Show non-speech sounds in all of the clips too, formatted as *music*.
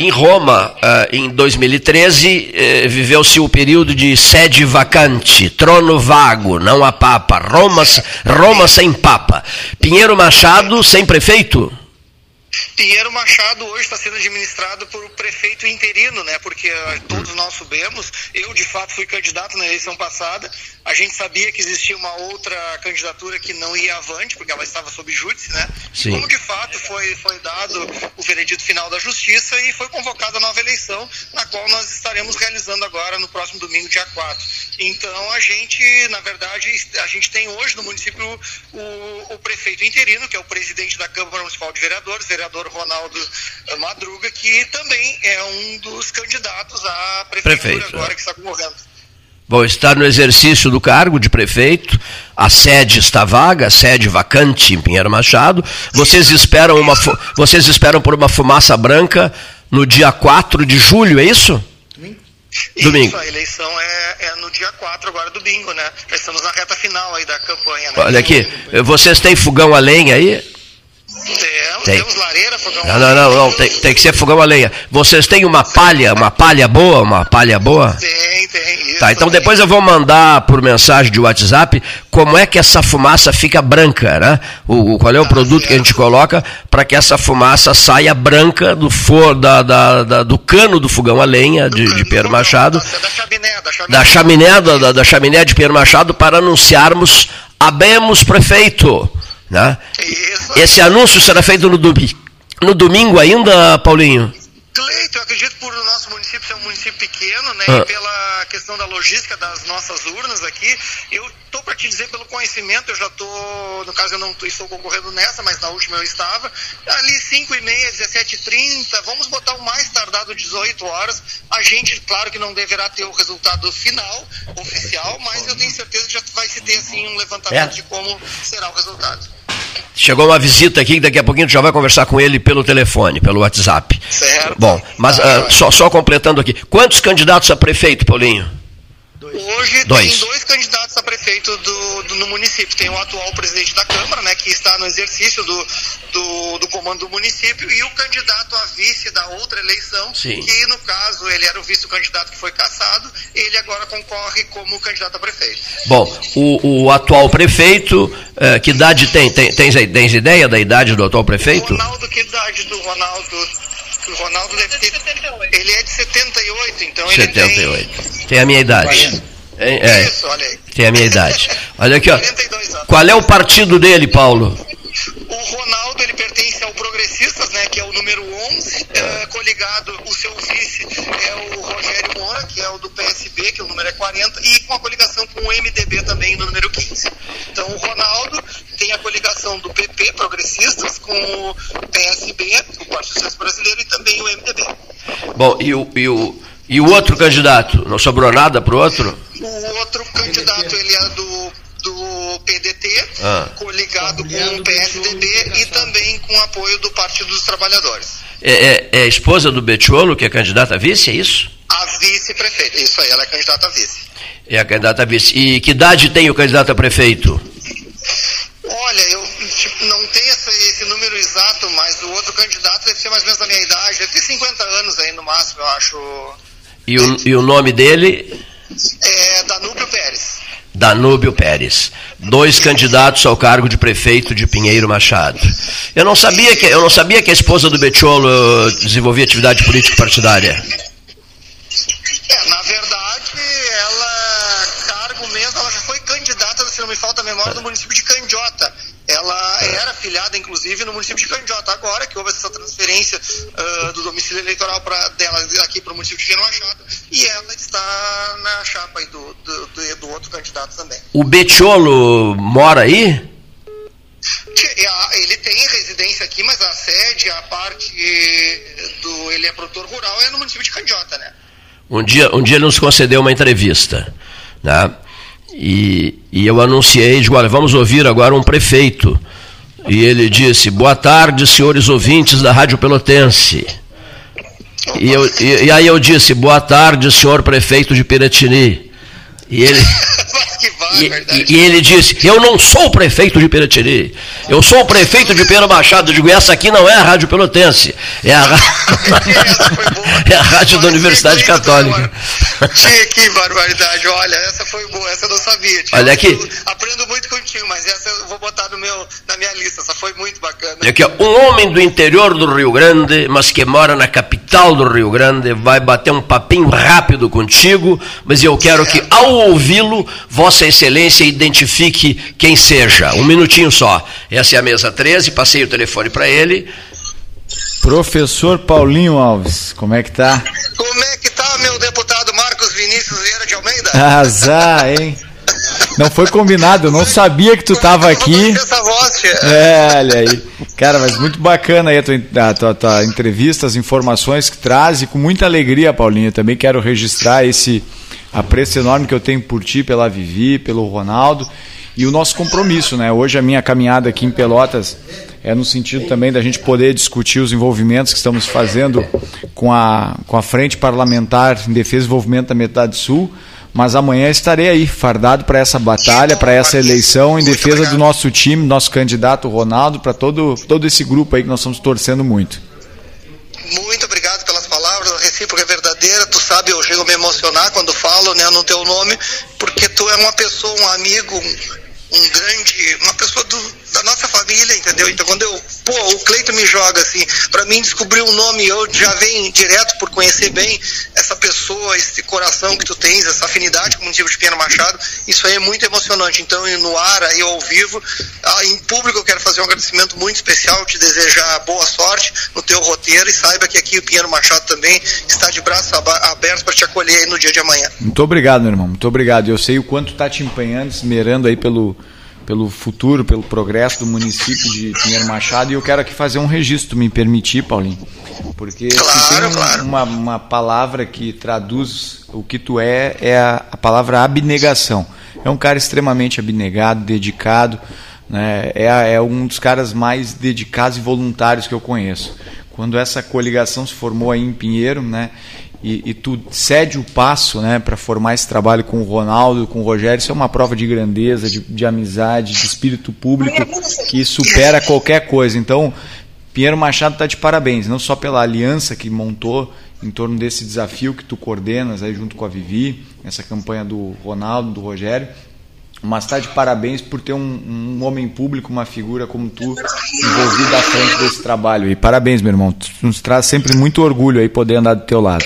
Em Roma, uh, em 2013, uh, viveu-se o período de sede vacante, trono vago, não há papa, Roma, Roma sem papa. Pinheiro Machado sem prefeito? Pinheiro Machado hoje está sendo administrado por o prefeito interino, né? Porque uh, todos nós soubemos, eu de fato fui candidato na eleição passada, a gente sabia que existia uma outra candidatura que não ia avante, porque ela estava sob júdice, né? Sim. Como de fato foi, foi dado o veredito final da justiça e foi convocada a nova eleição, na qual nós estaremos realizando agora no próximo domingo, dia 4. Então a gente, na verdade, a gente tem hoje no município o, o prefeito interino, que é o presidente da Câmara Municipal de Vereadores, vereador Ronaldo Madruga, que também é um dos candidatos à prefeitura Prefeito, agora é. que está concorrendo. Bom, está no exercício do cargo de prefeito, a sede está vaga, a sede vacante em Pinheiro Machado. Vocês esperam, uma, vocês esperam por uma fumaça branca no dia 4 de julho, é isso? Domingo. Isso, a eleição é, é, no dia 4 agora do bingo, né? Já estamos na reta final aí da campanha, né? Olha aqui, vocês têm fogão a lenha aí? Temos, tem. temos lareira, fogão não, não, não, não, tem, tem que ser fogão a lenha. Vocês têm uma palha, uma palha boa, uma palha boa? Tem, tem. Isso tá, então depois eu vou mandar por mensagem de WhatsApp como é que essa fumaça fica branca, né? O, qual é o tá produto certo. que a gente coloca para que essa fumaça saia branca do for, da, da, da, do cano do fogão a lenha de, de Pedro Machado. Tá, da chaminé, da chaminé. Da chaminé, da, da chaminé de Pedro Machado para anunciarmos abemos prefeito. Né? Esse anúncio será feito no, domingo, no domingo ainda, Paulinho? Cleito, eu acredito por o nosso município ser um município pequeno, né, ah. e pela questão da logística das nossas urnas aqui, eu estou para te dizer pelo conhecimento, eu já estou, no caso eu não estou concorrendo nessa, mas na última eu estava, ali 5 e meia, 17 h 30, vamos botar o mais tardado 18 horas, a gente, claro que não deverá ter o resultado final, oficial, mas eu tenho certeza que já vai se ter assim um levantamento é. de como será o resultado. Chegou uma visita aqui, daqui a pouquinho tu já vai conversar com ele pelo telefone, pelo WhatsApp. Certo. Bom, mas uh, só, só completando aqui, quantos candidatos a prefeito, Paulinho? Hoje dois. tem dois candidatos a prefeito do, do, no município. Tem o atual presidente da Câmara, né, que está no exercício do, do, do comando do município, e o candidato a vice da outra eleição, Sim. que no caso ele era o vice-candidato que foi cassado, ele agora concorre como candidato a prefeito. Bom, o, o atual prefeito, eh, que idade tem? Tem, tens, tens ideia da idade do atual prefeito? Ronaldo, que idade do Ronaldo? O Ronaldo deve ter. Ele é de 78, então 78. ele tem. Tem a minha idade. É, Isso, olha aí. Tem a minha idade. Olha aqui, ó. Qual é o partido dele, Paulo? O Ronaldo, ele pertence ao Progressistas, né, que é o número 11, é, coligado, o seu vice é o Rogério Moura, que é o do PSB, que o número é 40, e com a coligação com o MDB também, no número 15. Então, o Ronaldo tem a coligação do PP, Progressistas, com o PSB, o Partido Socialista Brasileiro, e também o MDB. Bom, e o, e o, e o outro candidato? Não sobrou nada para o outro? Candidato, ele é do, do PDT, ah. coligado com o PSDB e também com apoio do Partido dos Trabalhadores. É, é, é a esposa do Betiolo, que é candidata a vice, é isso? A vice-prefeita, isso aí, ela é candidata a vice. É a candidata a vice. E que idade tem o candidato a prefeito? Olha, eu tipo, não tenho esse, esse, número exato, mas o outro candidato deve ser mais ou menos da minha idade, deve ter 50 anos aí no máximo, eu acho. E o, e o nome dele? É Danúbio Pérez. Danúbio Pérez, dois candidatos ao cargo de prefeito de Pinheiro Machado. Eu não sabia que eu não sabia que a esposa do Betiolo eh, desenvolvia atividade político partidária. É, na verdade, ela cargo mesmo, ela já foi candidata, se não me falta a memória, do município de Candiota. Ela era afiliada, inclusive, no município de Candiota. Agora que houve essa transferência uh, do domicílio eleitoral pra, dela aqui para o município de Pinheiro Machado, e ela está na chapa do, do, do, do outro candidato também. O Betiolo mora aí? Ele tem residência aqui, mas a sede, a parte do. Ele é produtor rural, é no município de Candiota, né? Um dia, um dia ele nos concedeu uma entrevista, né? E, e eu anunciei, digo, olha, vamos ouvir agora um prefeito. E ele disse, boa tarde, senhores ouvintes da Rádio Pelotense. E, eu, e, e, aí eu disse, boa tarde, senhor prefeito de Piratini. E ele. *laughs* e, e, ele disse: Eu não sou o prefeito de Piratiri, eu sou o prefeito de Pedro Machado. Eu digo: Essa aqui não é a Rádio Pelotense, é a, *laughs* é a Rádio da Universidade Católica. Tinha que barbaridade. Olha, essa foi boa, essa eu não sabia. Olha aqui. aprendo muito contigo, mas essa eu vou botar no meu, na minha lista. Essa foi muito bacana. Olha aqui, ó, um homem do interior do Rio Grande, mas que mora na capital do Rio Grande, vai bater um papinho rápido contigo, mas eu quero que, ao ouvi-lo, Vossa Excelência identifique quem seja. Um minutinho só. Essa é a mesa 13, passei o telefone para ele. Professor Paulinho Alves, como é que tá? Como é que tá, meu deputado Marcos Vinícius Vieira de Almeida? Azar, hein? Não foi combinado, eu não sabia que tu estava aqui. É, olha aí. Cara, mas muito bacana aí a tua, a tua, a tua entrevista, as informações que traz e com muita alegria, Paulinho. Eu também quero registrar esse apreço enorme que eu tenho por ti, pela Vivi, pelo Ronaldo e o nosso compromisso, né? Hoje a minha caminhada aqui em Pelotas é no sentido também da gente poder discutir os envolvimentos que estamos fazendo com a, com a Frente Parlamentar em Defesa e Desenvolvimento da Metade Sul, mas amanhã estarei aí, fardado para essa batalha, para essa eleição, em defesa do nosso time, nosso candidato Ronaldo, para todo, todo esse grupo aí que nós estamos torcendo muito. Muito obrigado pelas palavras, a verdadeira, tu sabe, eu chego a me emocionar quando falo né, no teu nome, porque tu é uma pessoa, um amigo, um, um grande, uma pessoa do, da nossa família, entendeu? Então quando eu, pô, o Cleito me joga assim, para mim descobrir um nome, eu já venho direto por conhecer bem essa pessoa, esse coração que tu tens, essa afinidade com o município de Pinheiro Machado, isso aí é muito emocionante. Então, no ar, aí ao vivo, ah, em público eu quero fazer um agradecimento muito especial, te desejar boa sorte no teu roteiro e saiba que aqui o Pinheiro Machado também está de braços abertos para te acolher no dia de amanhã. Muito obrigado, meu irmão, muito obrigado. Eu sei o quanto tá te empenhando, esmerando aí pelo pelo futuro, pelo progresso do município de Pinheiro Machado. E eu quero aqui fazer um registro, me permitir, Paulinho. Porque claro, tem claro. Uma, uma palavra que traduz o que tu é, é a, a palavra abnegação. É um cara extremamente abnegado, dedicado. Né? É, é um dos caras mais dedicados e voluntários que eu conheço. Quando essa coligação se formou aí em Pinheiro, né? E, e tu cede o passo né, para formar esse trabalho com o Ronaldo, com o Rogério, isso é uma prova de grandeza, de, de amizade, de espírito público que supera qualquer coisa. Então, Pinheiro Machado está de parabéns, não só pela aliança que montou em torno desse desafio que tu coordenas aí junto com a Vivi, essa campanha do Ronaldo, do Rogério, mas está de parabéns por ter um, um, homem público, uma figura como tu, envolvido à frente desse trabalho. E parabéns, meu irmão. Tu nos traz sempre muito orgulho aí poder andar do teu lado.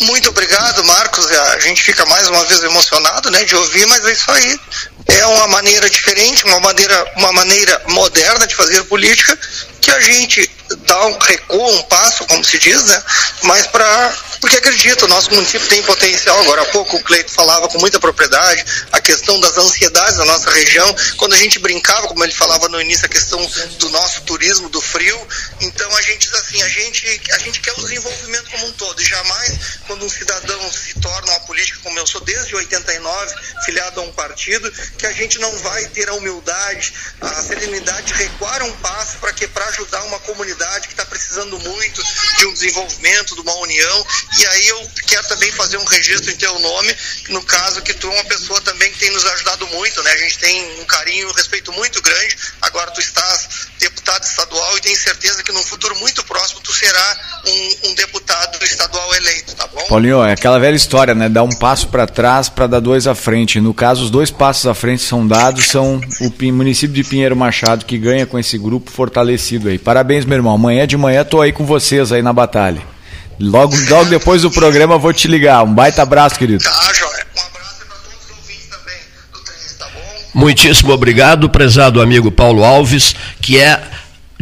Muito obrigado, Marcos. A gente fica mais uma vez emocionado, né, de ouvir, mas é isso aí. É uma maneira diferente, uma maneira, uma maneira moderna de fazer política que a gente dá um recuo, um passo, como se diz, né? Mas para porque acredito, nosso município tem potencial. Agora há pouco o Cleito falava com muita propriedade a questão das ansiedades da nossa região. Quando a gente brincava, como ele falava no início, a questão do nosso turismo, do frio. Então a gente diz assim, a gente, a gente quer o desenvolvimento como um todo. E jamais quando um cidadão se torna uma política, como eu sou desde 89, filiado a um partido, que a gente não vai ter a humildade, a serenidade de recuar um passo para que ajudar uma comunidade que está precisando muito de um desenvolvimento, de uma união e aí eu quero também fazer um registro em teu nome, no caso que tu é uma pessoa também que tem nos ajudado muito, né? A gente tem um carinho, um respeito muito grande. Agora tu estás deputado estadual e tenho certeza que no futuro muito próximo tu será um, um deputado estadual eleito, tá bom? Paulinho, é aquela velha história, né? Dar um passo para trás para dar dois à frente. No caso, os dois passos à frente são dados, são o município de Pinheiro Machado que ganha com esse grupo fortalecido aí. Parabéns, meu irmão. Amanhã de manhã tô aí com vocês aí na batalha. Logo, logo depois do programa vou te ligar. Um baita abraço, querido. Tá, Joia. Muitíssimo obrigado, prezado amigo Paulo Alves, que é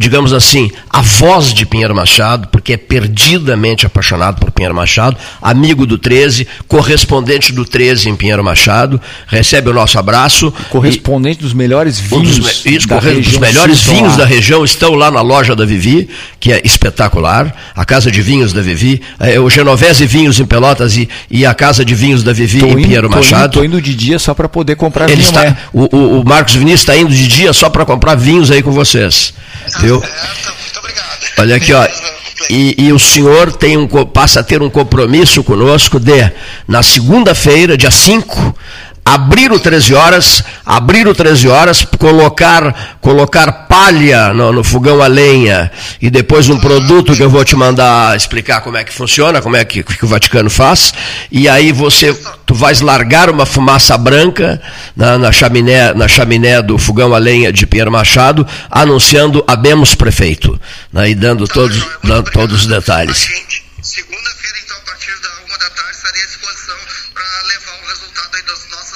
digamos assim, a voz de Pinheiro Machado, porque é perdidamente apaixonado por Pinheiro Machado, amigo do 13, correspondente do 13 em Pinheiro Machado, recebe o nosso abraço. Correspondente e, dos melhores vinhos. Um dos, isso, da região, melhores vinhos da região estão lá na loja da Vivi, que é espetacular, a casa de vinhos da Vivi, é, o Genovese Vinhos em Pelotas e, e a casa de vinhos da Vivi tô em indo, Pinheiro Machado. Estou indo, indo, de dia só para poder comprar Ele vinho. Está, né? o, o, o Marcos Vinícius está indo de dia só para comprar vinhos aí com vocês. Viu? Muito obrigado. Olha aqui, ó. E, e, o senhor tem um, passa a ter um compromisso conosco de, na segunda-feira, dia 5, abrir o 13 horas, abrir o 13 horas, colocar, colocar palha no, no, fogão a lenha e depois um produto que eu vou te mandar explicar como é que funciona, como é que, que o Vaticano faz, e aí você tu vais largar uma fumaça branca na, na, chaminé, na chaminé do fogão a lenha de Pierre Machado, anunciando abemos prefeito, né, e dando todos, dando todos os detalhes. Segunda-feira, então, a partir da uma da tarde, estarei à disposição para levar o resultado aí das nossas,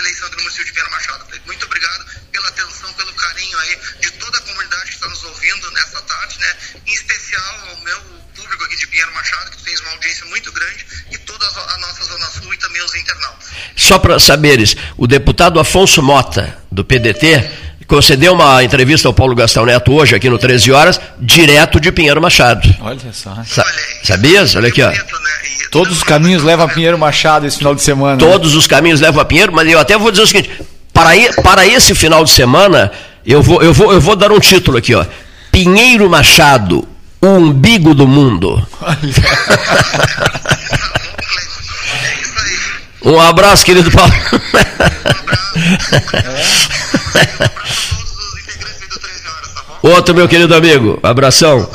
eleição do município de Pierre Machado. Muito obrigado pela atenção, pelo carinho aí de toda a comunidade que está nos ouvindo nessa tarde, né? Em especial ao meu público aqui de Pinheiro Machado, que fez uma audiência muito grande, e toda a nossa Zona Sul e também os internautas. Só para saberes, o deputado Afonso Mota, do PDT, concedeu uma entrevista ao Paulo Gastão Neto hoje, aqui no 13 Horas, direto de Pinheiro Machado. Olha só. Sa sabias? Olha aqui, ó. Todos os caminhos levam a Pinheiro Machado esse final de semana. Né? Todos né? os caminhos levam a Pinheiro, mas eu até vou dizer o seguinte: para, para esse final de semana, eu vou, eu, vou, eu vou dar um título aqui, ó. Pinheiro Machado, o umbigo do mundo. um abraço, querido Paulo. *laughs* Um abraço. Outro, meu querido amigo. Abração.